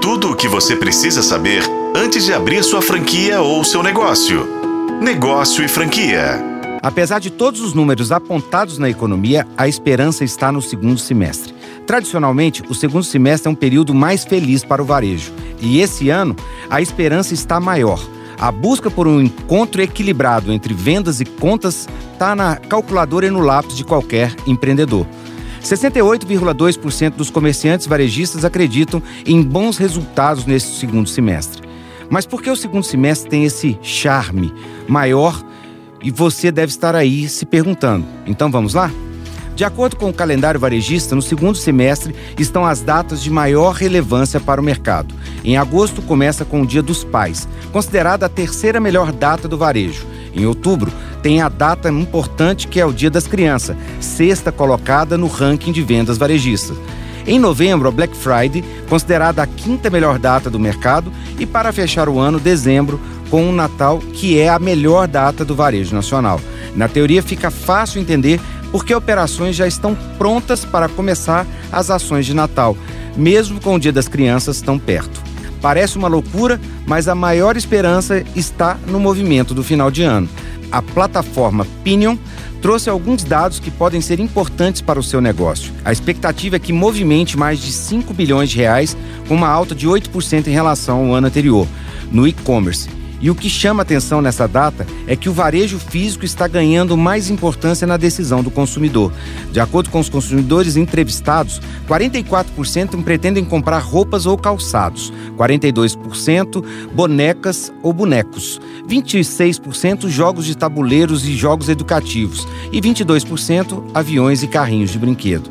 Tudo o que você precisa saber antes de abrir sua franquia ou seu negócio. Negócio e franquia. Apesar de todos os números apontados na economia, a esperança está no segundo semestre. Tradicionalmente, o segundo semestre é um período mais feliz para o varejo. E esse ano, a esperança está maior. A busca por um encontro equilibrado entre vendas e contas está na calculadora e no lápis de qualquer empreendedor. 68,2% dos comerciantes varejistas acreditam em bons resultados nesse segundo semestre. Mas por que o segundo semestre tem esse charme maior e você deve estar aí se perguntando. Então vamos lá? De acordo com o calendário varejista, no segundo semestre estão as datas de maior relevância para o mercado. Em agosto começa com o Dia dos Pais, considerada a terceira melhor data do varejo. Em outubro, tem a data importante que é o Dia das Crianças, sexta colocada no ranking de vendas varejistas. Em novembro, a Black Friday, considerada a quinta melhor data do mercado, e para fechar o ano, dezembro, com o Natal, que é a melhor data do varejo nacional. Na teoria, fica fácil entender porque operações já estão prontas para começar as ações de Natal, mesmo com o Dia das Crianças tão perto. Parece uma loucura, mas a maior esperança está no movimento do final de ano. A plataforma Pinion trouxe alguns dados que podem ser importantes para o seu negócio. A expectativa é que movimente mais de 5 bilhões de reais, com uma alta de 8% em relação ao ano anterior, no e-commerce e o que chama atenção nessa data é que o varejo físico está ganhando mais importância na decisão do consumidor. De acordo com os consumidores entrevistados, 44% pretendem comprar roupas ou calçados, 42% bonecas ou bonecos, 26% jogos de tabuleiros e jogos educativos e 22% aviões e carrinhos de brinquedo.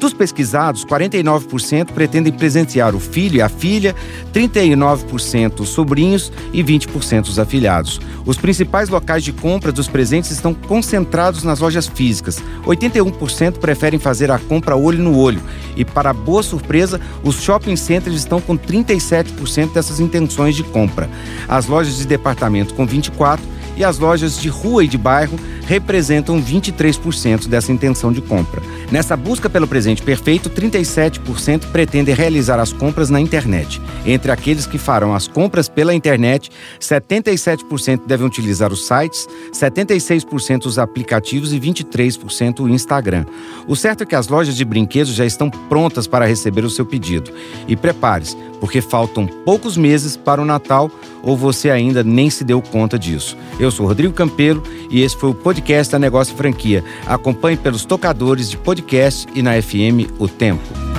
Dos pesquisados, 49% pretendem presentear o filho e a filha, 39% os sobrinhos e 20% os afilhados. Os principais locais de compra dos presentes estão concentrados nas lojas físicas. 81% preferem fazer a compra olho no olho. E, para boa surpresa, os shopping centers estão com 37% dessas intenções de compra. As lojas de departamento com 24% e as lojas de rua e de bairro representam 23% dessa intenção de compra. Nessa busca pelo presente perfeito, 37% pretendem realizar as compras na internet. Entre aqueles que farão as compras pela internet, 77% devem utilizar os sites, 76% os aplicativos e 23% o Instagram. O certo é que as lojas de brinquedos já estão prontas para receber o seu pedido. E prepare-se, porque faltam poucos meses para o Natal ou você ainda nem se deu conta disso. Eu sou Rodrigo Campelo e esse foi o podcast da Negócio Franquia. Acompanhe pelos tocadores de podcast e na FM O Tempo.